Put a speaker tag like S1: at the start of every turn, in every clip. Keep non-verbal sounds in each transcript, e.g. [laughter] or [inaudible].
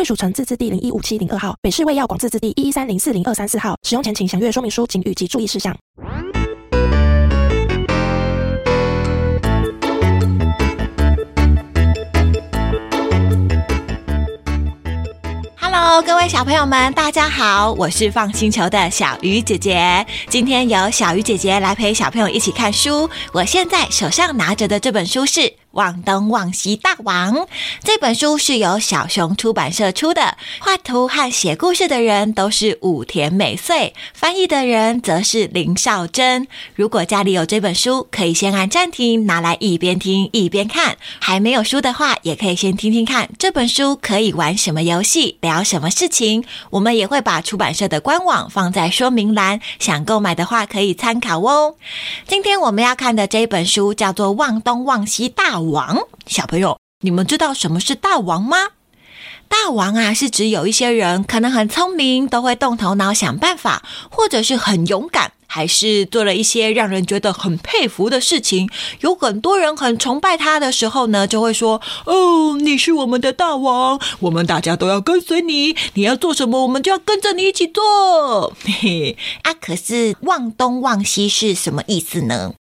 S1: 贵属城自治地零一五七零二号，北市卫药广自治地一一三零四零二三四号。使用前请详阅说明书、请语及注意事项。
S2: Hello，各位小朋友们，大家好，我是放星球的小鱼姐姐。今天由小鱼姐姐来陪小朋友一起看书。我现在手上拿着的这本书是。望东望西大王这本书是由小熊出版社出的，画图和写故事的人都是武田美穗，翻译的人则是林少珍。如果家里有这本书，可以先按暂停，拿来一边听一边看；还没有书的话，也可以先听听看这本书可以玩什么游戏，聊什么事情。我们也会把出版社的官网放在说明栏，想购买的话可以参考哦。今天我们要看的这本书叫做《望东望西大》。王小朋友，你们知道什么是大王吗？大王啊，是指有一些人可能很聪明，都会动头脑想办法，或者是很勇敢，还是做了一些让人觉得很佩服的事情。有很多人很崇拜他的时候呢，就会说：“哦，你是我们的大王，我们大家都要跟随你，你要做什么，我们就要跟着你一起做。”嘿嘿，啊，可是望东望西是什么意思呢？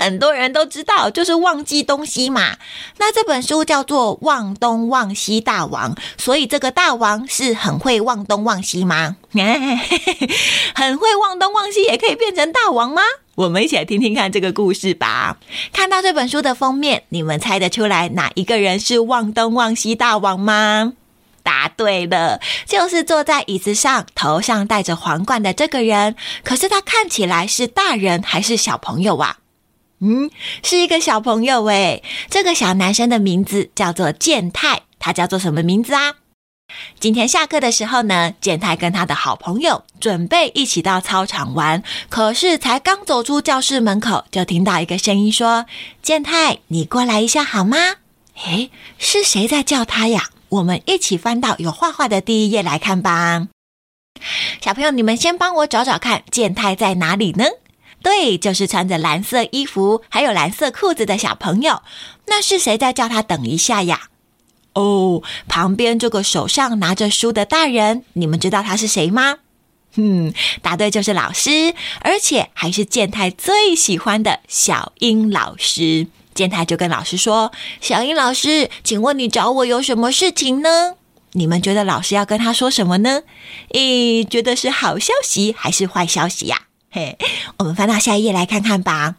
S2: 很多人都知道，就是忘记东西嘛。那这本书叫做《忘东忘西大王》，所以这个大王是很会忘东忘西吗？[laughs] 很会忘东忘西也可以变成大王吗？我们一起来听听看这个故事吧。看到这本书的封面，你们猜得出来哪一个人是忘东忘西大王吗？答对了，就是坐在椅子上，头上戴着皇冠的这个人。可是他看起来是大人还是小朋友啊？嗯，是一个小朋友诶。这个小男生的名字叫做健太，他叫做什么名字啊？今天下课的时候呢，健太跟他的好朋友准备一起到操场玩，可是才刚走出教室门口，就听到一个声音说：“健太，你过来一下好吗？”诶，是谁在叫他呀？我们一起翻到有画画的第一页来看吧。小朋友，你们先帮我找找看，健太在哪里呢？对，就是穿着蓝色衣服还有蓝色裤子的小朋友。那是谁在叫他等一下呀？哦，旁边这个手上拿着书的大人，你们知道他是谁吗？嗯，答对，就是老师，而且还是健太最喜欢的小英老师。健太就跟老师说：“小英老师，请问你找我有什么事情呢？”你们觉得老师要跟他说什么呢？诶，觉得是好消息还是坏消息呀？嘿，我们翻到下一页来看看吧。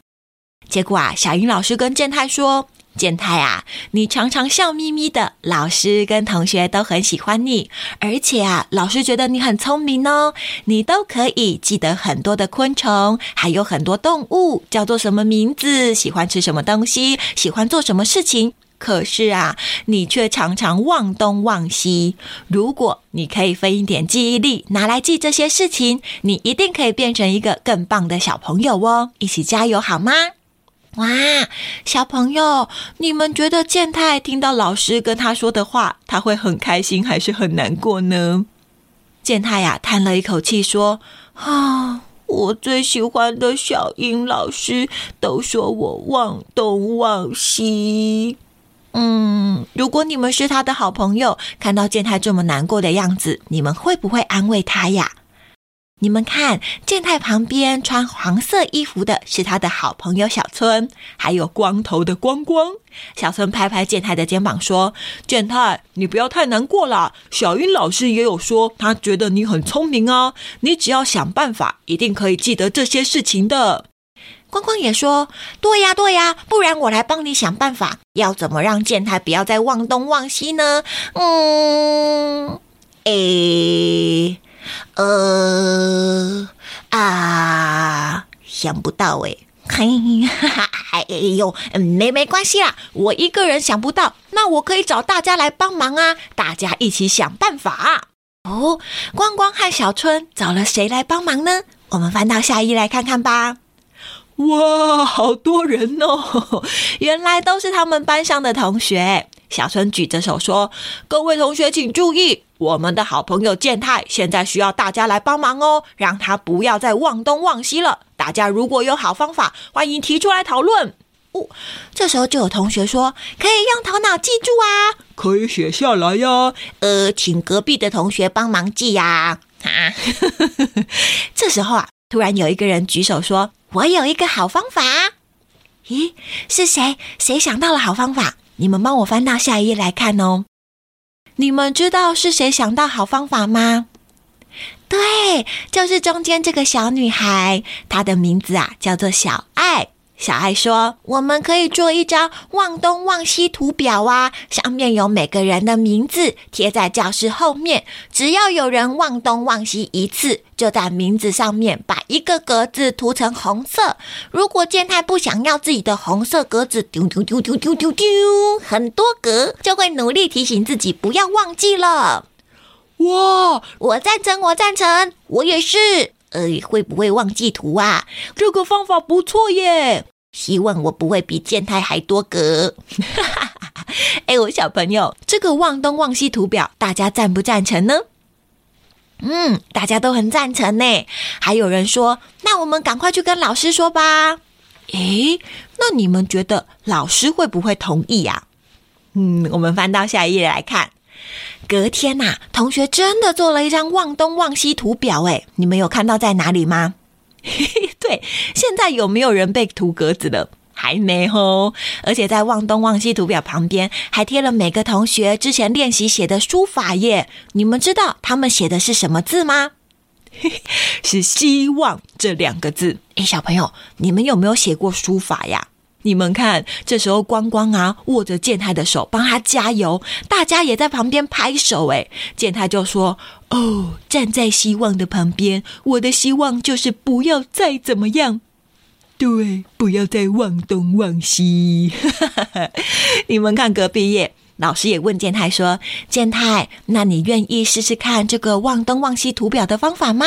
S2: 结果啊，小英老师跟健太说：“健太啊，你常常笑眯眯的，老师跟同学都很喜欢你，而且啊，老师觉得你很聪明哦，你都可以记得很多的昆虫，还有很多动物叫做什么名字，喜欢吃什么东西，喜欢做什么事情。”可是啊，你却常常忘东忘西。如果你可以分一点记忆力拿来记这些事情，你一定可以变成一个更棒的小朋友哦！一起加油好吗？哇，小朋友，你们觉得健太听到老师跟他说的话，他会很开心还是很难过呢？健太呀，叹了一口气说：“啊，我最喜欢的小英老师都说我忘东忘西。”嗯，如果你们是他的好朋友，看到健太这么难过的样子，你们会不会安慰他呀？你们看，健太旁边穿黄色衣服的是他的好朋友小春，还有光头的光光。小春拍拍健太的肩膀说：“健太，你不要太难过啦。小英老师也有说，他觉得你很聪明啊，你只要想办法，一定可以记得这些事情的。”光光也说：“对呀，对呀，不然我来帮你想办法，要怎么让健太不要再忘东忘西呢？”嗯，诶，呃，啊，想不到诶，嘿，哈哈。哎呦，没没关系啦，我一个人想不到，那我可以找大家来帮忙啊，大家一起想办法。哦，光光和小春找了谁来帮忙呢？我们翻到下一页来看看吧。哇，好多人哦！[laughs] 原来都是他们班上的同学。小春举着手说：“各位同学请注意，我们的好朋友健太现在需要大家来帮忙哦，让他不要再忘东忘西了。大家如果有好方法，欢迎提出来讨论。”哦，这时候就有同学说：“可以用头脑记住啊，
S3: 可以写下来呀。”
S2: 呃，请隔壁的同学帮忙记呀。啊，[laughs] 这时候啊，突然有一个人举手说。我有一个好方法，咦，是谁？谁想到了好方法？你们帮我翻到下一页来看哦。你们知道是谁想到好方法吗？对，就是中间这个小女孩，她的名字啊叫做小爱。小爱说：“我们可以做一张望东望西图表啊，上面有每个人的名字，贴在教室后面。只要有人望东望西一次，就在名字上面把一个格子涂成红色。如果健太不想要自己的红色格子丢丢丢丢丢丢丢很多格，就会努力提醒自己不要忘记了。哇，我赞成，我赞成，我也是。呃，会不会忘记涂啊？
S3: 这个方法不错耶。”
S2: 希望我不会比健太还多格。[laughs] 哎，我小朋友，这个望东望西图表，大家赞不赞成呢？嗯，大家都很赞成呢。还有人说，那我们赶快去跟老师说吧。诶，那你们觉得老师会不会同意呀？嗯，我们翻到下一页来看。隔天呐，同学真的做了一张望东望西图表。哎，你们有看到在哪里吗？[laughs] 对，现在有没有人被涂格子了？还没哦。而且在望东望西图表旁边还贴了每个同学之前练习写的书法耶。你们知道他们写的是什么字吗？[laughs] 是“希望”这两个字。哎，小朋友，你们有没有写过书法呀？你们看，这时候光光啊握着健太的手，帮他加油，大家也在旁边拍手。哎，健太就说：“哦，站在希望的旁边，我的希望就是不要再怎么样，对，不要再忘东忘西。[laughs] ”你们看隔壁，老师也问健太说：“健太，那你愿意试试看这个忘东忘西图表的方法吗？”“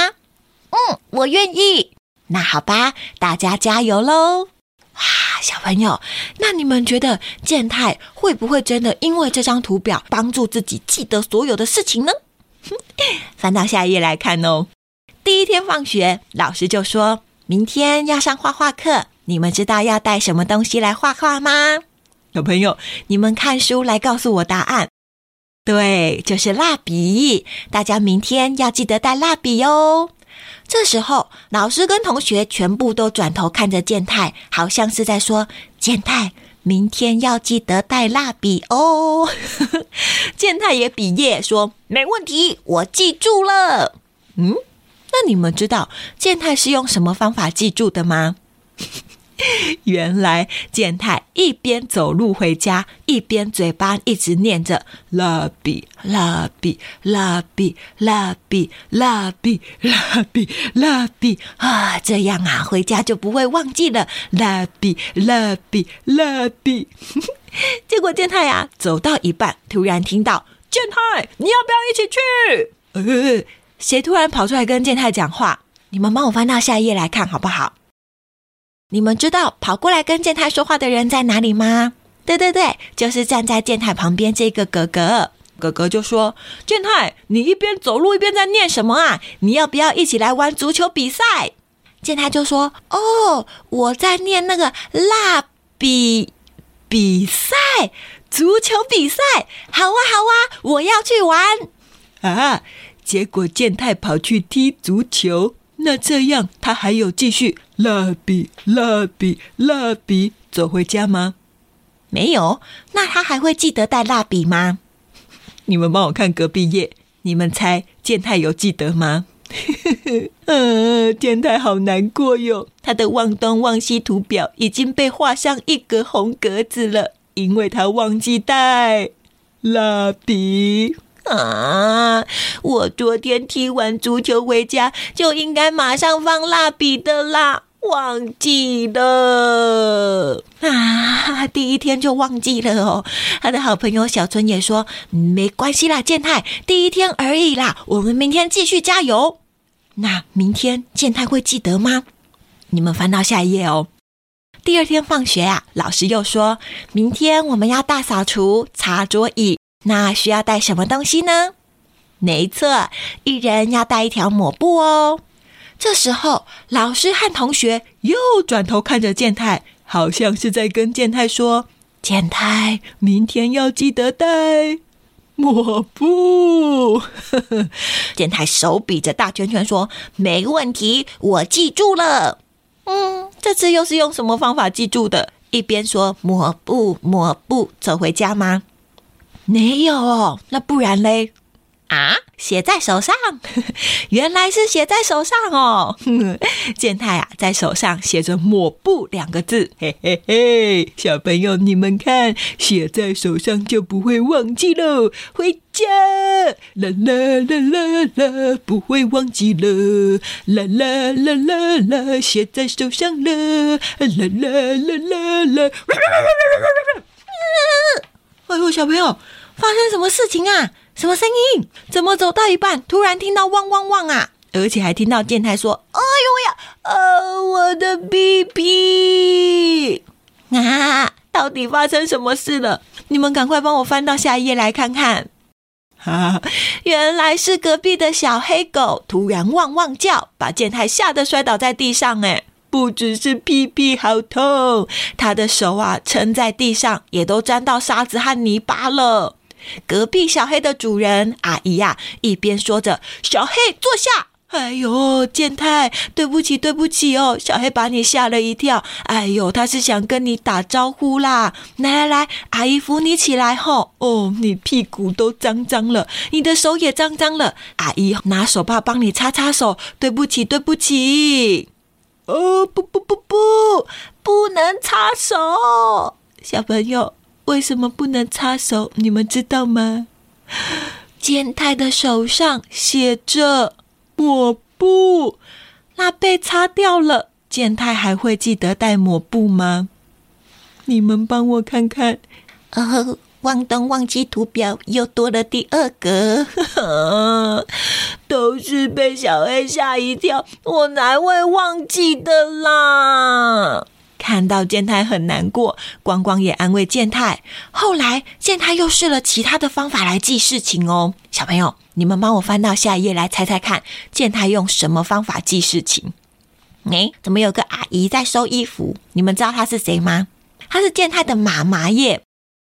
S2: 嗯，我愿意。”那好吧，大家加油喽！哇，小朋友，那你们觉得健太会不会真的因为这张图表帮助自己记得所有的事情呢？[laughs] 翻到下一页来看哦。第一天放学，老师就说明天要上画画课，你们知道要带什么东西来画画吗？小朋友，你们看书来告诉我答案。对，就是蜡笔。大家明天要记得带蜡笔哟。这时候，老师跟同学全部都转头看着健太，好像是在说：“健太，明天要记得带蜡笔哦。[laughs] ”健太也比耶说：“没问题，我记住了。”嗯，那你们知道健太是用什么方法记住的吗？[laughs] [laughs] 原来健太一边走路回家，一边嘴巴一直念着“蜡笔，蜡笔，蜡笔，蜡笔，蜡笔，蜡笔，蜡笔”啊，这样啊，回家就不会忘记了“蜡笔，蜡笔，蜡笔”。结果健太呀，走到一半，突然听到“健太，你要不要一起去？”呃，谁突然跑出来跟健太讲话？你们帮我翻到下一页来看好不好？你们知道跑过来跟健太说话的人在哪里吗？对对对，就是站在健太旁边这个哥哥。哥哥就说：“健太，你一边走路一边在念什么啊？你要不要一起来玩足球比赛？”健太就说：“哦，我在念那个蜡笔比赛，足球比赛，好啊好啊，我要去玩
S3: 啊！”结果健太跑去踢足球。那这样，他还有继续蜡笔、蜡笔、蜡笔走回家吗？
S2: 没有。那他还会记得带蜡笔吗？
S3: 你们帮我看隔壁页，你们猜健太有记得吗？嗯，[laughs] 健太好难过哟，他的忘东忘西图表已经被画上一格红格子了，因为他忘记带蜡笔。
S2: 啊！我昨天踢完足球回家就应该马上放蜡笔的啦，
S3: 忘记了
S2: 啊！第一天就忘记了哦。他的好朋友小春也说：“没关系啦，健太，第一天而已啦，我们明天继续加油。”那明天健太会记得吗？你们翻到下一页哦。第二天放学啊，老师又说明天我们要大扫除、擦桌椅，那需要带什么东西呢？没错，一人要带一条抹布哦。这时候，老师和同学
S3: 又转头看着健太，好像是在跟健太说：“健太，明天要记得带抹布。[laughs] ”
S2: 健太手比着大圈圈说：“没问题，我记住了。”嗯，这次又是用什么方法记住的？一边说抹布抹布，走回家吗？没有哦，那不然嘞？啊，写在手上，[laughs] 原来是写在手上哦。[laughs] 健太啊，在手上写着“抹布”两个字，
S3: 嘿嘿嘿，小朋友你们看，写在手上就不会忘记喽。回家，啦啦啦啦啦，不会忘记了。啦啦啦啦啦，写在手上了。啦啦啦啦啦，
S2: 哎呦，小朋友，发生什么事情啊？什么声音？怎么走到一半，突然听到汪汪汪啊！而且还听到健太说：“哎呦呀，呃，我的屁屁啊！到底发生什么事了？你们赶快帮我翻到下一页来看看。哈，原来是隔壁的小黑狗突然汪汪叫，把健太吓得摔倒在地上。哎，不只是屁屁好痛，他的手啊撑在地上，也都沾到沙子和泥巴了。隔壁小黑的主人阿姨呀，一边说着：“小黑坐下。”哎呦，健太，对不起，对不起哦，小黑把你吓了一跳。哎呦，他是想跟你打招呼啦。来来来，阿姨扶你起来吼。哦，你屁股都脏脏了，你的手也脏脏了。阿姨拿手帕帮你擦擦手。对不起，对不起。哦，不不不不，不能擦手，小朋友。为什么不能擦手？你们知道吗？健太的手上写着抹布，那被擦掉了。健太还会记得带抹布吗？你们帮我看看。呃，忘东忘记图表又多了第二个，[laughs] 都是被小黑吓一跳，我才会忘记的啦？看到健太很难过，光光也安慰健太。后来健太又试了其他的方法来记事情哦。小朋友，你们帮我翻到下一页来猜猜看，健太用什么方法记事情？哎，怎么有个阿姨在收衣服？你们知道她是谁吗？她是健太的妈妈耶。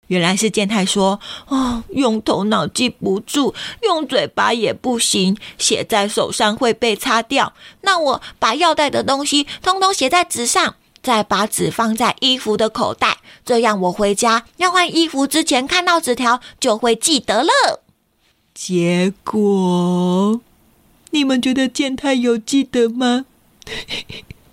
S2: 原来是健太说：“哦，用头脑记不住，用嘴巴也不行，写在手上会被擦掉。那我把要带的东西通通写在纸上。”再把纸放在衣服的口袋，这样我回家要换衣服之前看到纸条就会记得了。
S3: 结果，你们觉得健太有记得吗？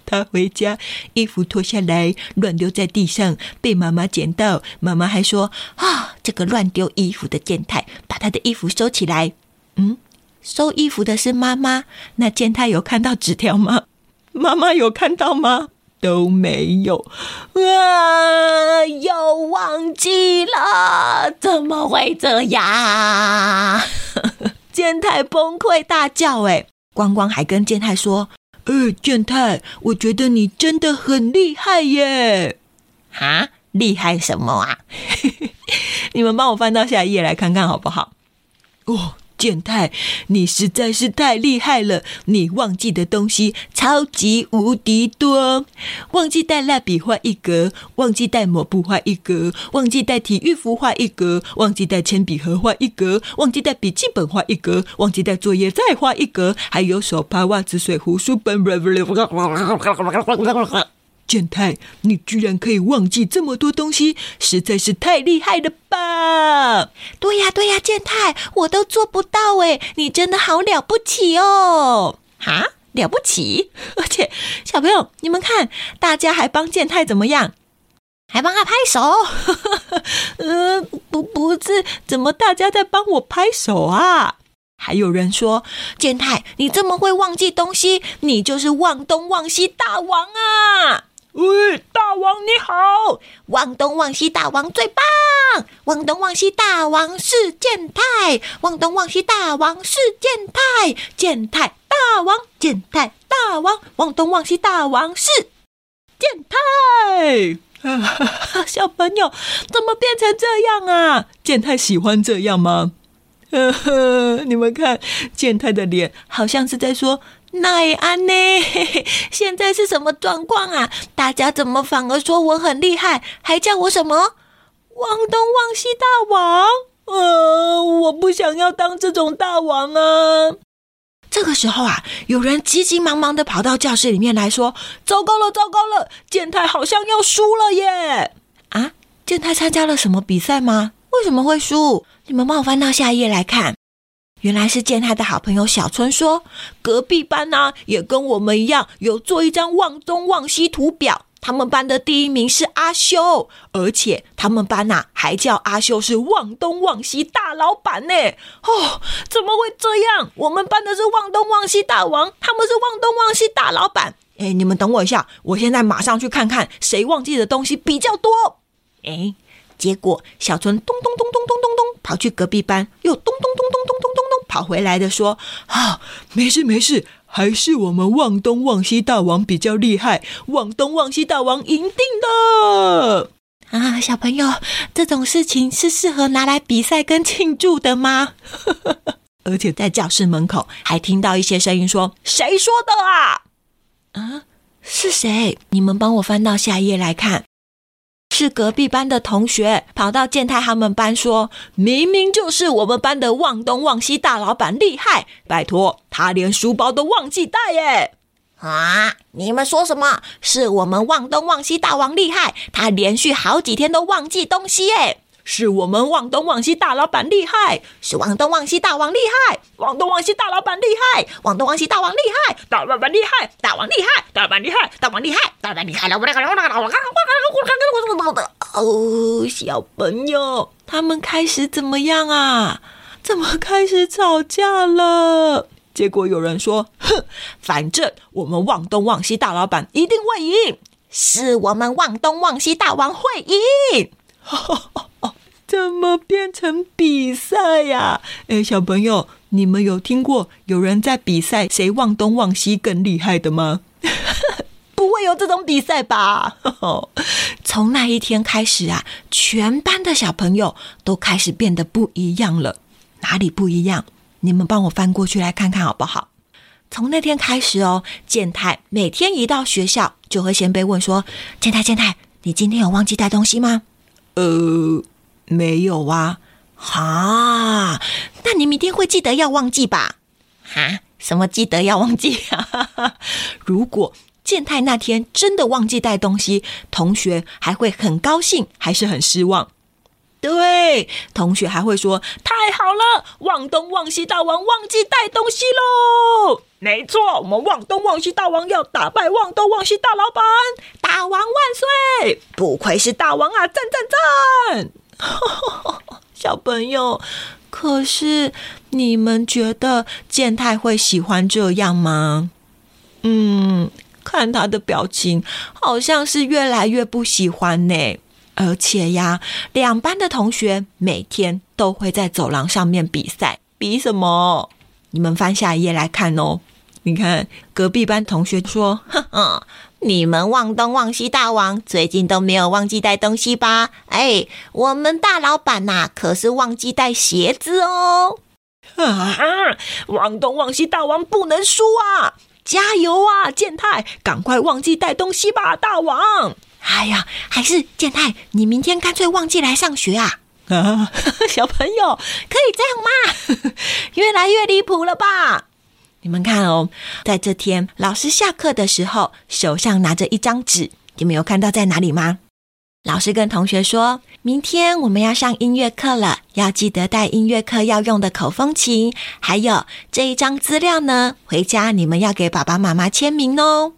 S3: 他回家衣服脱下来乱丢在地上，被妈妈捡到，妈妈还说：“啊，这个乱丢衣服的健太，把他的衣服收起来。”嗯，收衣服的是妈妈，那健太有看到纸条吗？[laughs] 妈妈有看到吗？都没有
S2: 啊！又忘记了，怎么会这样？[laughs] 健太崩溃大叫。哎，光光还跟健太说：“
S3: 呃，健太，我觉得你真的很厉害耶！”
S2: 哈，厉害什么啊？[laughs]
S3: 你们帮我翻到下一页来看看好不好？哦。健太，你实在是太厉害了！你忘记的东西超级无敌多，忘记带蜡笔画一格，忘记带抹布画一格，忘记带体育服画一格，忘记带铅笔盒画一格，忘记带笔记本画一格，忘记带作业再画一格，还有手帕、袜子、水壶、书本。健太，你居然可以忘记这么多东西，实在是太厉害了吧！
S2: 对呀，对呀，健太，我都做不到哎，你真的好了不起哦！哈，了不起！而且小朋友，你们看，大家还帮健太怎么样？还帮他拍手？[laughs] 呃，不，不是，怎么大家在帮我拍手啊？
S3: 还有人说：“
S2: 健太，你这么会忘记东西，你就是忘东忘西大王啊！”
S3: 喂，大王你好！
S2: 忘东忘西大王最棒！忘东忘西大王是健太，忘东忘西大王是健太，健太大王，健太大王，忘东忘西大王是健太。
S3: 小朋友怎么变成这样啊？健太喜欢这样吗？呵呵，你们看，健太的脸好像是在说。
S2: 奈安呢？[laughs] 现在是什么状况啊？大家怎么反而说我很厉害，还叫我什么忘东忘西大王？
S3: 呃，我不想要当这种大王啊！
S2: 这个时候啊，有人急急忙忙的跑到教室里面来说：“
S3: 糟糕了，糟糕了，健太好像要输了耶！”
S2: 啊，健太参加了什么比赛吗？为什么会输？你们帮我翻到下一页来看。原来是见他的好朋友小春说，隔壁班呢也跟我们一样有做一张忘东忘西图表。他们班的第一名是阿修，而且他们班呐还叫阿修是忘东忘西大老板呢。哦，怎么会这样？我们班的是忘东忘西大王，他们是忘东忘西大老板。哎，你们等我一下，我现在马上去看看谁忘记的东西比较多。哎，结果小春咚咚咚咚咚咚咚跑去隔壁班，又咚咚咚咚咚咚咚。跑回来的说：“
S3: 啊，没事没事，还是我们望东望西大王比较厉害，望东望西大王赢定的
S2: 啊！小朋友，这种事情是适合拿来比赛跟庆祝的吗？[laughs] 而且在教室门口还听到一些声音说：谁说的啊？啊，是谁？你们帮我翻到下一页来看。”是隔壁班的同学跑到健太他们班说：“明明就是我们班的忘东忘西大老板厉害，拜托他连书包都忘记带耶！”啊！你们说什么？是我们忘东忘西大王厉害，他连续好几天都忘记东西耶！是我们忘东忘西大老板厉害，是忘东忘西大王厉害，忘东忘西大老板厉害，忘东忘西大王厉害，大老板厉害，大王厉害，大老板厉害，大王厉害，大老板厉害了！我那个，我那个，我看，我看，我看，我看，我看，哦，小朋友，他们开始怎么样啊？怎么开始吵架了？结果有人说：“哼，反正我们忘东忘西大老板一定会赢，是我们忘东忘西大王会赢。”
S3: 怎么变成比赛呀？哎，小朋友，你们有听过有人在比赛谁忘东忘西更厉害的吗？[laughs]
S2: 不会有这种比赛吧？[laughs] 从那一天开始啊，全班的小朋友都开始变得不一样了。哪里不一样？你们帮我翻过去来看看好不好？从那天开始哦，健太每天一到学校就会先被问说：“健太，健太，你今天有忘记带东西吗？”
S3: 呃。没有啊，
S2: 哈，那你明天会记得要忘记吧？哈，什么记得要忘记？[laughs] 如果健太那天真的忘记带东西，同学还会很高兴，还是很失望？对，同学还会说：“太好了，忘东忘西大王忘记带东西喽！”没错，我们忘东忘西大王要打败忘东忘西大老板，大王万岁！不愧是大王啊，赞赞赞！[laughs] 小朋友，可是你们觉得健太会喜欢这样吗？嗯，看他的表情，好像是越来越不喜欢呢。而且呀，两班的同学每天都会在走廊上面比赛，比什么？你们翻下一页来看哦。你看，隔壁班同学说：“哼哼。”你们忘东忘西大王最近都没有忘记带东西吧？哎，我们大老板呐，可是忘记带鞋子哦！啊，忘东忘西大王不能输啊！加油啊，健太，赶快忘记带东西吧，大王！哎呀，还是健太，你明天干脆忘记来上学啊！啊，[laughs] 小朋友可以这样吗？[laughs] 越来越离谱了吧？你们看哦，在这天老师下课的时候，手上拿着一张纸，你们有看到在哪里吗？老师跟同学说：“明天我们要上音乐课了，要记得带音乐课要用的口风琴，还有这一张资料呢。回家你们要给爸爸妈妈签名哦。”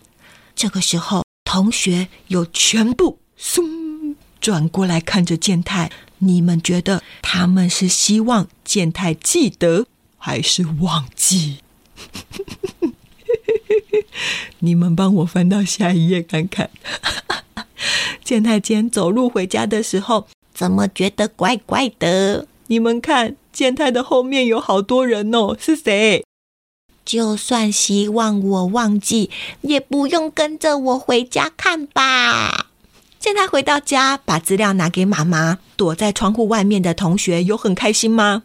S2: 这个时候，同学有全部松转过来看着健太，你们觉得他们是希望健太记得？还是忘记？[laughs] 你们帮我翻到下一页看看。[laughs] 健太今天走路回家的时候，怎么觉得怪怪的？你们看，健太的后面有好多人哦，是谁？
S4: 就算希望我忘记，也不用跟着我回家看吧。健太回到家，把资料拿给妈妈。躲在窗户外面的同学有很开心吗？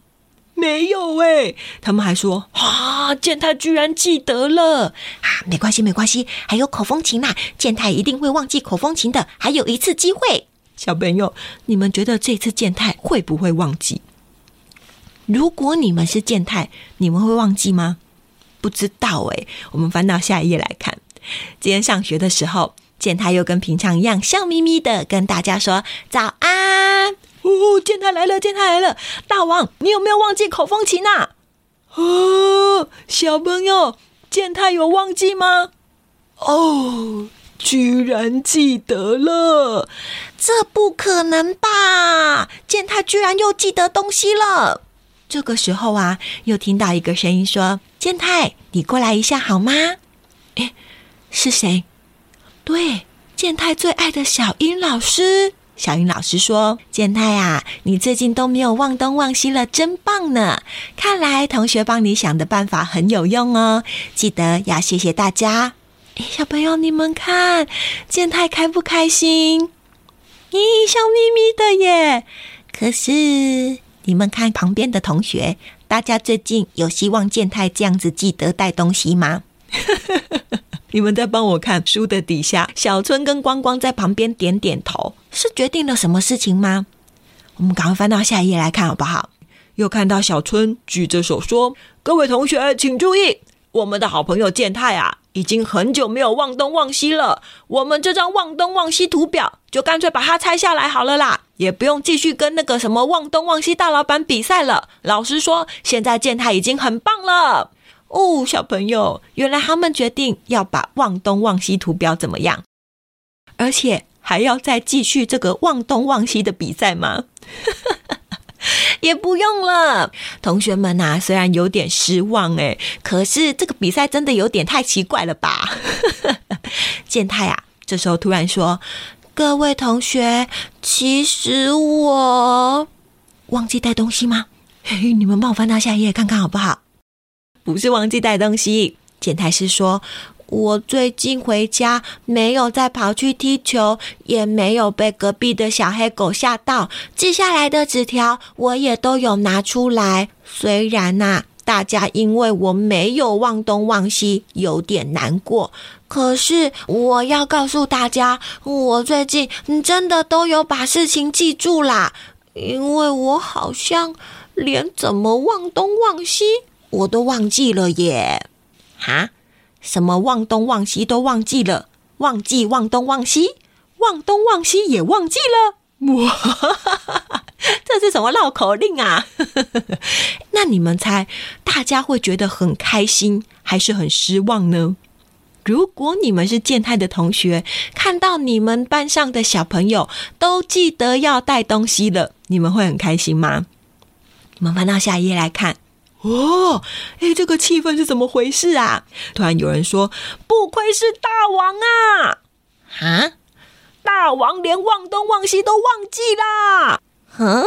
S2: 没有哎，他们还说啊，健太居然记得了
S4: 啊！没关系，没关系，还有口风琴呐，健太一定会忘记口风琴的，还有一次机会。
S2: 小朋友，你们觉得这次健太会不会忘记？如果你们是健太，你们会忘记吗？不知道哎，我们翻到下一页来看。今天上学的时候，健太又跟平常一样笑眯眯的跟大家说早安。哦，健太来了，健太来了！大王，你有没有忘记口风琴呐？哦，小朋友，健太有忘记吗？哦，居然记得了！
S4: 这不可能吧？健太居然又记得东西了！这个时候啊，又听到一个声音说：“健太，你过来一下好吗？”哎，是谁？对，健太最爱的小英老师。小云老师说：“健太啊，你最近都没有忘东忘西了，真棒呢！看来同学帮你想的办法很有用哦，记得要谢谢大家。小朋友，你们看，健太开不开心？咦，笑眯眯的耶！可是你们看旁边的同学，大家最近有希望健太这样子记得带东西吗？” [laughs]
S2: 你们在帮我看书的底下，小春跟光光在旁边点点头，
S4: 是决定了什么事情吗？我们赶快翻到下一页来看好不好？
S2: 又看到小春举着手说：“各位同学请注意，我们的好朋友健太啊，已经很久没有忘东忘西了。我们这张忘东忘西图表，就干脆把它拆下来好了啦，也不用继续跟那个什么忘东忘西大老板比赛了。老实说，现在健太已经很棒了。”哦，小朋友，原来他们决定要把望东望西图标怎么样？而且还要再继续这个望东望西的比赛吗？[laughs] 也不用了，同学们呐，虽然有点失望哎，可是这个比赛真的有点太奇怪了吧？[laughs] 健太啊，这时候突然说：“各位同学，其实我忘记带东西吗？嘿嘿，你们帮我翻到下一页看看好不好？”不是忘记带东西，简太是说，我最近回家没有再跑去踢球，也没有被隔壁的小黑狗吓到。记下来的纸条我也都有拿出来。虽然呐，大家因为我没有忘东忘西，有点难过，可是我要告诉大家，我最近真的都有把事情记住啦。因为我好像连怎么忘东忘西。我都忘记了耶！哈，什么忘东忘西都忘记了，忘记忘东忘西，忘东忘西也忘记了。哇，[laughs] 这是什么绕口令啊？[laughs] 那你们猜，大家会觉得很开心，还是很失望呢？如果你们是健太的同学，看到你们班上的小朋友都记得要带东西了，你们会很开心吗？我们翻到下一页来看。哦，哎，这个气氛是怎么回事啊？突然有人说：“不愧是大王啊！”啊，大王连忘东忘西都忘记啦！嗯，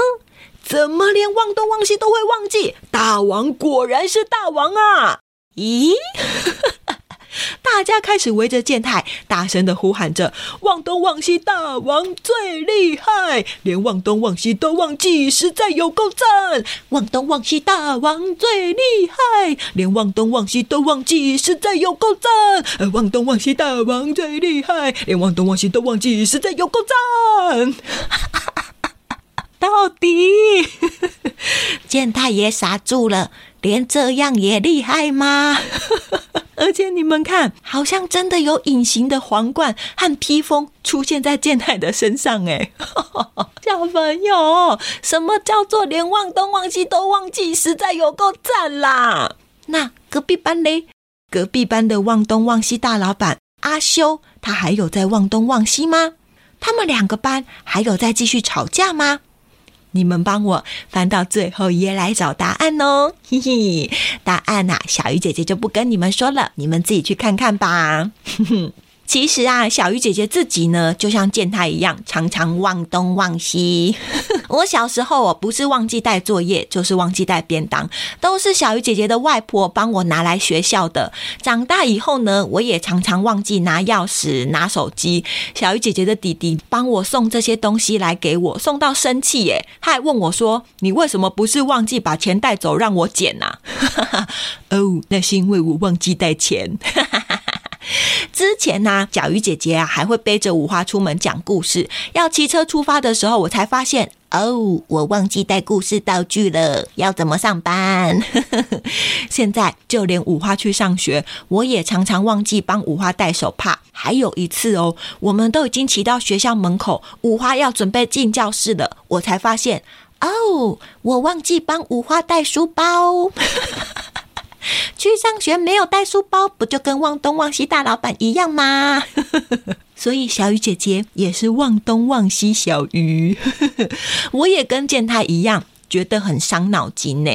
S2: 怎么连忘东忘西都会忘记？大王果然是大王啊！咦？[laughs] 大家开始围着健太，大声的呼喊着：“忘东忘西大王最厉害，连忘东忘西都忘记，实在有够赞！忘东忘西大王最厉害，连忘东忘西都忘记，实在有够赞！忘东忘西大王最厉害，连忘东忘西都忘记，实在有够赞！”到底健太也傻住了，连这样也厉害吗？而且你们看，好像真的有隐形的皇冠和披风出现在健太的身上哎！[laughs] 小朋友，什么叫做连忘东忘西都忘记？实在有够赞啦！那隔壁班嘞？隔壁班的忘东忘西大老板阿修，他还有在忘东忘西吗？他们两个班还有在继续吵架吗？你们帮我翻到最后一页来找答案哦。[laughs] 嘿嘿，答案呐、小鱼姐姐就不跟你们说了，你们自己去看看吧。哼哼。其实啊，小鱼姐姐自己呢，就像健太一样，常常忘东忘西。[laughs] 我小时候，我不是忘记带作业，就是忘记带便当，都是小鱼姐姐的外婆帮我拿来学校的。长大以后呢，我也常常忘记拿钥匙、拿手机。小鱼姐姐的弟弟帮我送这些东西来给我，送到生气耶，他还问我说：“你为什么不是忘记把钱带走，让我捡呐、啊？” [laughs] 哦，那是因为我忘记带钱。前呢、小鱼姐姐啊还会背着五花出门讲故事。要骑车出发的时候，我才发现哦，我忘记带故事道具了，要怎么上班？[laughs] 现在就连五花去上学，我也常常忘记帮五花带手帕。还有一次哦，我们都已经骑到学校门口，五花要准备进教室了，我才发现哦，我忘记帮五花带书包。去上学没有带书包，不就跟忘东忘西大老板一样吗？[laughs] 所以小雨姐姐也是忘东忘西小鱼，[laughs] 我也跟健太一样。觉得很伤脑筋呢，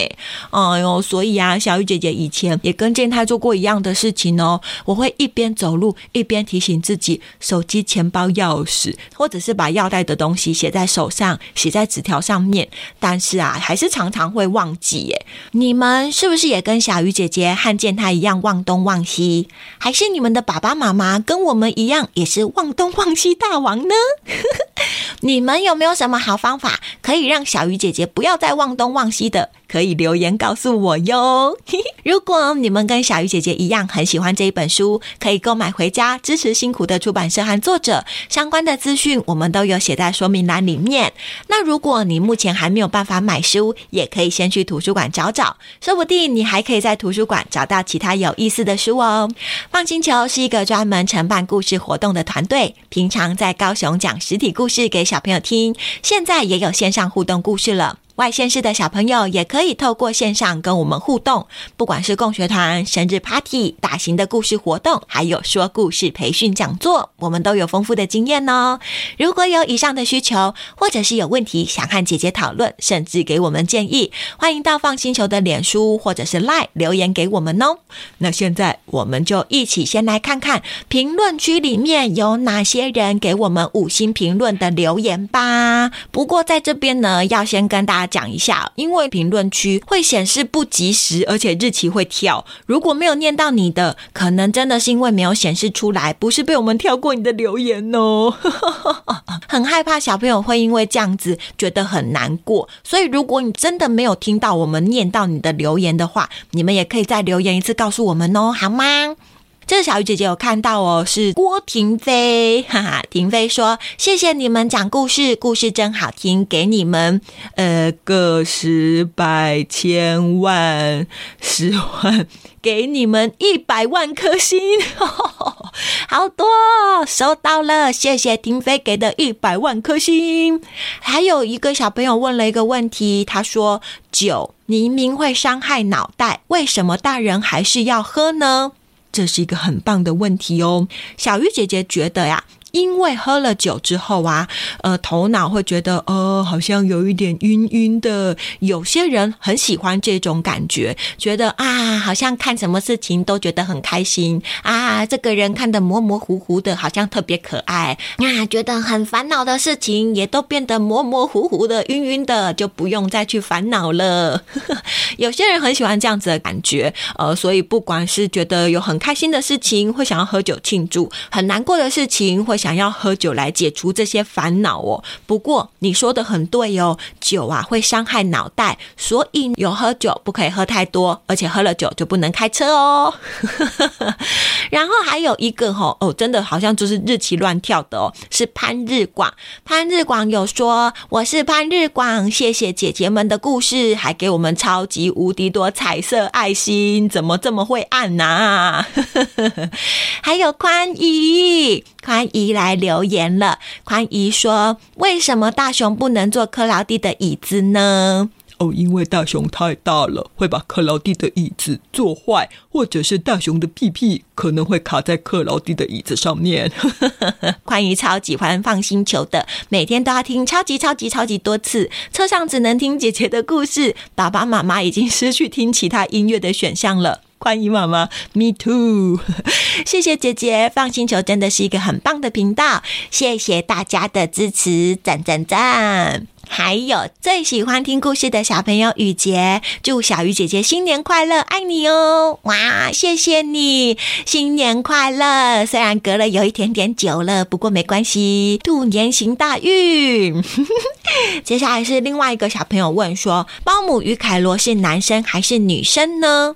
S2: 哎呦，所以啊，小鱼姐姐以前也跟健太做过一样的事情哦。我会一边走路一边提醒自己，手机、钱包、钥匙，或者是把要带的东西写在手上，写在纸条上面。但是啊，还是常常会忘记耶。你们是不是也跟小鱼姐姐和健太一样忘东忘西？还是你们的爸爸妈妈跟我们一样，也是忘东忘西大王呢？[laughs] 你们有没有什么好方法可以让小鱼姐姐不要在忘东忘西的？可以留言告诉我哟。[laughs] 如果你们跟小鱼姐姐一样很喜欢这一本书，可以购买回家支持辛苦的出版社和作者。相关的资讯我们都有写在说明栏里面。那如果你目前还没有办法买书，也可以先去图书馆找找，说不定你还可以在图书馆找到其他有意思的书哦。放星球是一个专门承办故事活动的团队，平常在高雄讲实体故事给小朋友听，现在也有线上互动故事了。外县市的小朋友也可以透过线上跟我们互动，不管是共学团、生日 party、大型的故事活动，还有说故事培训讲座，我们都有丰富的经验哦。如果有以上的需求，或者是有问题想和姐姐讨论，甚至给我们建议，欢迎到放星球的脸书或者是 lie 留言给我们哦。那现在我们就一起先来看看评论区里面有哪些人给我们五星评论的留言吧。不过在这边呢，要先跟大家讲一下，因为评论区会显示不及时，而且日期会跳。如果没有念到你的，可能真的是因为没有显示出来，不是被我们跳过你的留言哦。[laughs] 很害怕小朋友会因为这样子觉得很难过，所以如果你真的没有听到我们念到你的留言的话，你们也可以再留言一次告诉我们哦，好吗？这个小鱼姐姐有看到哦，是郭婷飞，哈哈，婷飞说谢谢你们讲故事，故事真好听，给你们呃个十百千万十万，给你们一百万颗星，[laughs] 好多、收到了，谢谢婷飞给的一百万颗星。还有一个小朋友问了一个问题，他说酒明明会伤害脑袋，为什么大人还是要喝呢？这是一个很棒的问题哦。小鱼姐姐觉得呀，因为喝了酒之后啊，呃，头脑会觉得呃，好像有一点晕晕的。有些人很喜欢这种感觉，觉得啊，好像看什么事情都觉得很开心啊。这个人看得模模糊糊的，好像特别可爱啊。觉得很烦恼的事情也都变得模模糊糊的、晕晕的，就不用再去烦恼了。[laughs] 有些人很喜欢这样子的感觉，呃，所以不管是觉得有很开心的事情，会想要喝酒庆祝；很难过的事情，会想要喝酒来解除这些烦恼哦。不过你说的很对哦，酒啊会伤害脑袋，所以有喝酒不可以喝太多，而且喝了酒就不能开车哦。[laughs] 然后还有一个吼哦，真的好像就是日期乱跳的哦，是潘日广。潘日广有说：“我是潘日广，谢谢姐姐们的故事，还给我们超级无敌多彩色爱心，怎么这么会按呐、[laughs] 还有宽姨，宽姨来留言了。宽姨说：“为什么大熊不能坐克劳蒂的椅子呢？”
S3: 哦，因为大熊太大了，会把克劳蒂的椅子坐坏，或者是大熊的屁屁可能会卡在克劳蒂的椅子上面。[laughs]
S2: 宽姨超喜欢放星球的，每天都要听超级超级超级多次，车上只能听姐姐的故事，爸爸妈妈已经失去听其他音乐的选项了。欢迎妈妈，Me too，谢谢姐姐，放星球真的是一个很棒的频道，谢谢大家的支持，赞赞赞！还有最喜欢听故事的小朋友雨杰，祝小鱼姐姐新年快乐，爱你哦！哇，谢谢你，新年快乐！虽然隔了有一点点久了，不过没关系，兔年行大运。[laughs] 接下来是另外一个小朋友问说，包姆与凯罗是男生还是女生呢？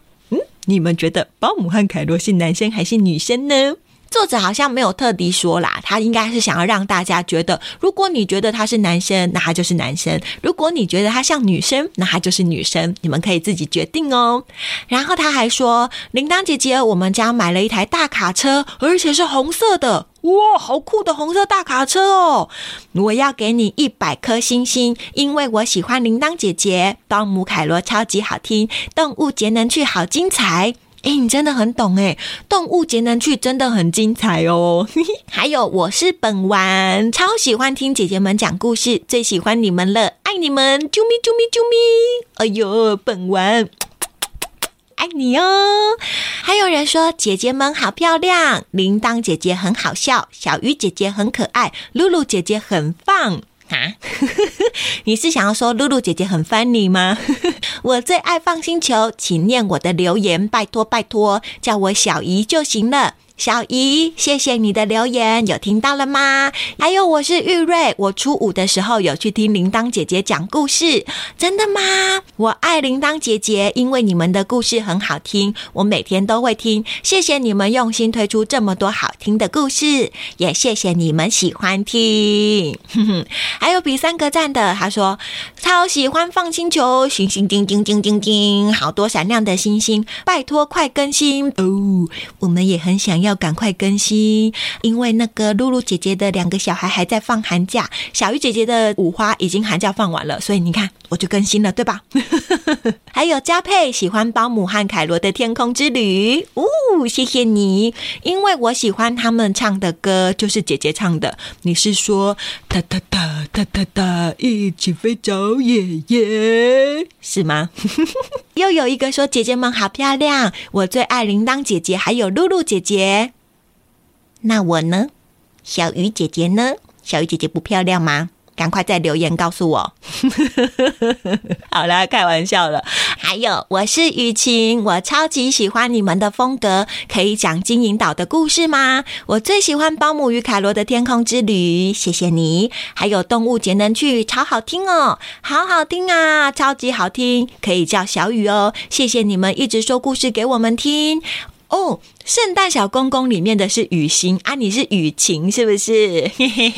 S3: 你们觉得保姆和凯罗是男生还是女生呢？
S2: 作者好像没有特地说啦，他应该是想要让大家觉得，如果你觉得他是男生，那他就是男生；如果你觉得他像女生，那他就是女生。你们可以自己决定哦。然后他还说，铃铛姐姐，我们家买了一台大卡车，而且是红色的，哇，好酷的红色大卡车哦！我要给你一百颗星星，因为我喜欢铃铛姐姐，当姆凯罗超级好听，动物节能趣好精彩。哎，你真的很懂哎！动物节能趣真的很精彩哦。[laughs] 还有，我是本丸，超喜欢听姐姐们讲故事，最喜欢你们了，爱你们！啾咪啾咪啾咪！哎呦，本丸，爱你哦！还有人说姐姐们好漂亮，铃铛姐姐很好笑，小鱼姐姐很可爱，露露姐姐很棒。啊，[laughs] 你是想要说露露姐姐很 funny 吗？[laughs] 我最爱放星球，请念我的留言，拜托拜托，叫我小姨就行了。小姨，谢谢你的留言，有听到了吗？还有，我是玉瑞，我初五的时候有去听铃铛姐姐讲故事，真的吗？我爱铃铛姐姐，因为你们的故事很好听，我每天都会听。谢谢你们用心推出这么多好听的故事，也谢谢你们喜欢听。[laughs] 还有比三个赞的，他说超喜欢放星球，星星叮叮叮叮叮，好多闪亮的星星，拜托快更新哦！我们也很想要。要赶快更新，因为那个露露姐姐的两个小孩还在放寒假，小鱼姐姐的五花已经寒假放完了，所以你看我就更新了，对吧？[laughs] 还有嘉佩喜欢保姆和凯罗的天空之旅，哦，谢谢你，因为我喜欢他们唱的歌，就是姐姐唱的。你是说哒哒哒哒哒哒，一起飞走爷爷是吗？[laughs] 又有一个说姐姐们好漂亮，我最爱铃铛姐姐，还有露露姐姐。那我呢？小鱼姐姐呢？小鱼姐姐不漂亮吗？赶快在留言告诉我。[laughs] 好啦，开玩笑了。还有，我是雨晴，我超级喜欢你们的风格。可以讲金银岛的故事吗？我最喜欢保姆与凯罗的天空之旅，谢谢你。还有动物节能趣，超好听哦，好好听啊，超级好听。可以叫小雨哦，谢谢你们一直说故事给我们听。哦，圣诞小公公里面的是雨欣啊，你是雨晴是不是？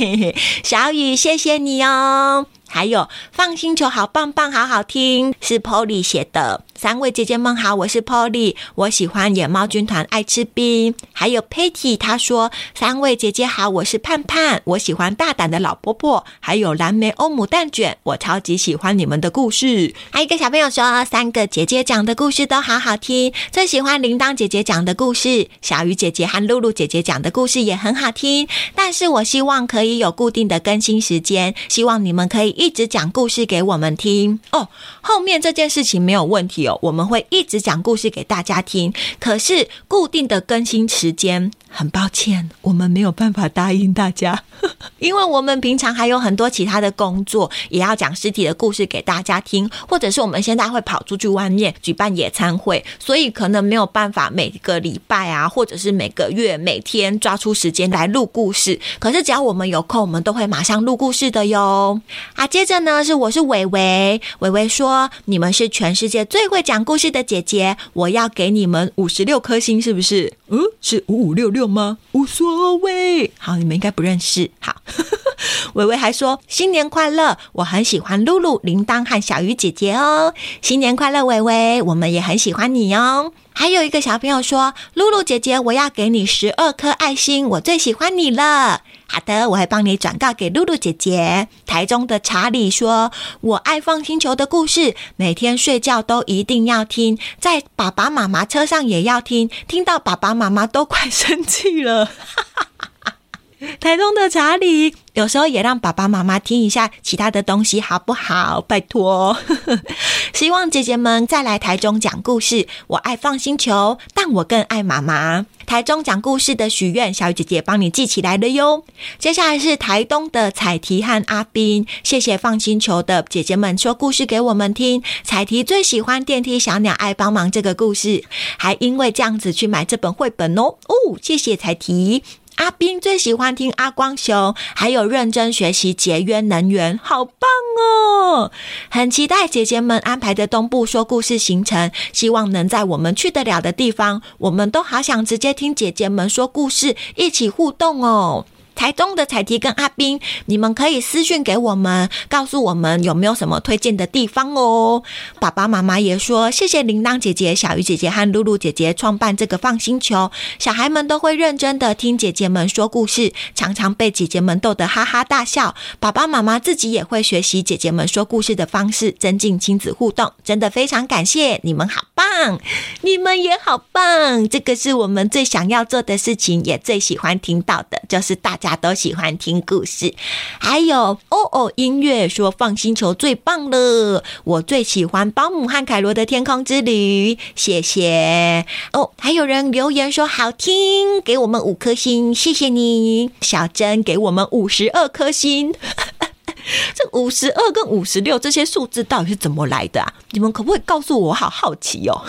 S2: [laughs] 小雨，谢谢你哦。还有放星球好棒棒，好好听，是 Polly 写的。三位姐姐们好，我是 Polly，我喜欢野猫军团，爱吃冰。还有 Patty，她说三位姐姐好，我是盼盼，我喜欢大胆的老婆婆。还有蓝莓欧姆蛋卷，我超级喜欢你们的故事。还有一个小朋友说，三个姐姐讲的故事都好好听，最喜欢铃铛姐姐讲的故事，小鱼姐姐和露露姐姐讲的故事也很好听。但是我希望可以有固定的更新时间，希望你们可以一直讲故事给我们听哦。后面这件事情没有问题哦。我们会一直讲故事给大家听，可是固定的更新时间，很抱歉，我们没有办法答应大家，[laughs] 因为我们平常还有很多其他的工作，也要讲实体的故事给大家听，或者是我们现在会跑出去外面举办野餐会，所以可能没有办法每个礼拜啊，或者是每个月每天抓出时间来录故事。可是只要我们有空，我们都会马上录故事的哟。啊，接着呢是我是伟伟，伟伟说你们是全世界最会。讲故事的姐姐，我要给你们五十六颗星，是不是？嗯，是五五六六吗？无所谓。好，你们应该不认识。好，[laughs] 维维还说新年快乐，我很喜欢露露、铃铛和小鱼姐姐哦。新年快乐，维维，我们也很喜欢你哦。还有一个小朋友说，露露姐姐，我要给你十二颗爱心，我最喜欢你了。好的，我会帮你转告给露露姐姐。台中的查理说：“我爱放星球的故事，每天睡觉都一定要听，在爸爸妈妈车上也要听，听到爸爸妈妈都快生气了。” [laughs] 台中的查理有时候也让爸爸妈妈听一下其他的东西，好不好？拜托，[laughs] 希望姐姐们再来台中讲故事。我爱放星球，但我更爱妈妈。台中讲故事的许愿，小雨姐姐帮你记起来了哟。接下来是台东的彩提和阿斌，谢谢放星球的姐姐们说故事给我们听。彩提最喜欢电梯小鸟爱帮忙这个故事，还因为这样子去买这本绘本哦。哦，谢谢彩提。阿斌最喜欢听阿光熊，还有认真学习节约能源，好棒哦！很期待姐姐们安排的东部说故事行程，希望能在我们去得了的地方，我们都好想直接听姐姐们说故事，一起互动哦。台东的彩提跟阿斌，你们可以私讯给我们，告诉我们有没有什么推荐的地方哦。爸爸妈妈也说，谢谢铃铛姐姐、小鱼姐姐和露露姐姐创办这个放星球，小孩们都会认真的听姐姐们说故事，常常被姐姐们逗得哈哈大笑。爸爸妈妈自己也会学习姐姐们说故事的方式，增进亲子互动。真的非常感谢你们，好棒！你们也好棒，这个是我们最想要做的事情，也最喜欢听到的，就是大家。大家都喜欢听故事，还有哦哦音乐说放星球最棒了，我最喜欢保姆和凯罗的天空之旅，谢谢哦。还有人留言说好听，给我们五颗星，谢谢你。小珍给我们五十二颗星。[laughs] 这五十二跟五十六这些数字到底是怎么来的啊？你们可不可以告诉我？好好奇哦。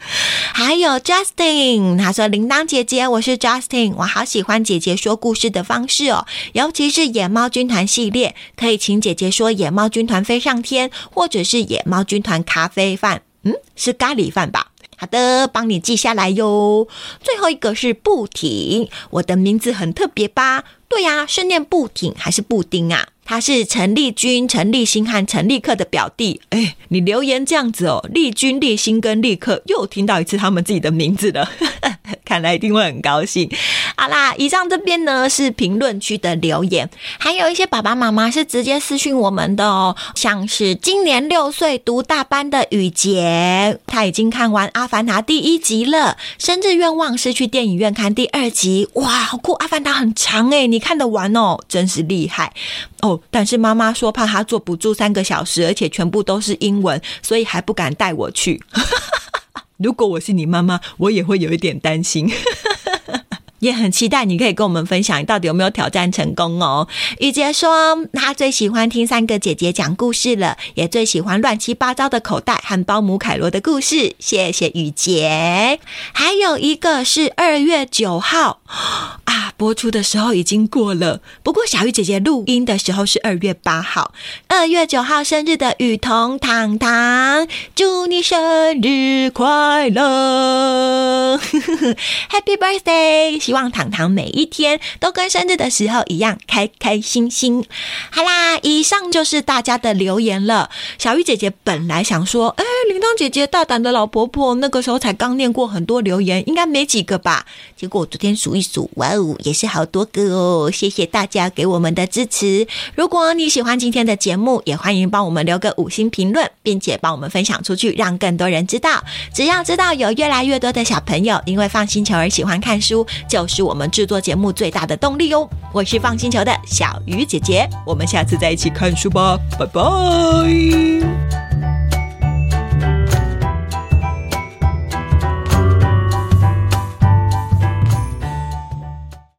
S2: [laughs] 还有 Justin，他说：“铃铛姐姐，我是 Justin，我好喜欢姐姐说故事的方式哦，尤其是野猫军团系列，可以请姐姐说野猫军团飞上天，或者是野猫军团咖啡饭，嗯，是咖喱饭吧？好的，帮你记下来哟。最后一个是不停，我的名字很特别吧？对呀，是念布挺还是布丁啊？”他是陈立军、陈立新和陈立克的表弟。哎，你留言这样子哦，立军、立新跟立克又听到一次他们自己的名字了，[laughs] 看来一定会很高兴。好啦，以上这边呢是评论区的留言，还有一些爸爸妈妈是直接私讯我们的哦，像是今年六岁读大班的雨杰，他已经看完《阿凡达》第一集了，生日愿望是去电影院看第二集。哇，好酷！《阿凡达》很长哎，你看得完哦，真是厉害哦。但是妈妈说怕他坐不住三个小时，而且全部都是英文，所以还不敢带我去。[laughs] 如果我是你妈妈，我也会有一点担心。[laughs] 也很期待你可以跟我们分享，你到底有没有挑战成功哦？雨杰说他最喜欢听三个姐姐讲故事了，也最喜欢乱七八糟的口袋和包姆凯罗的故事。谢谢雨杰。还有一个是二月九号，[gasps] 播出的时候已经过了，不过小雨姐姐录音的时候是二月八号。二月九号生日的雨桐糖糖，祝你生日快乐，[laughs] Happy Birthday！希望糖糖每一天都跟生日的时候一样开开心心。好啦，以上就是大家的留言了。小玉姐姐本来想说，哎，铃铛姐姐大胆的老婆婆，那个时候才刚念过很多留言，应该没几个吧？结果我昨天数一数，哇哦，也是好多个哦！谢谢大家给我们的支持。如果你喜欢今天的节目，也欢迎帮我们留个五星评论，并且帮我们分享出去，让更多人知道。只要知道有越来越多的小朋友因为放星球而喜欢看书，就是我们制作节目最大的动力哦！我是放星球的小鱼姐姐，我们下次再一起看书吧，拜拜。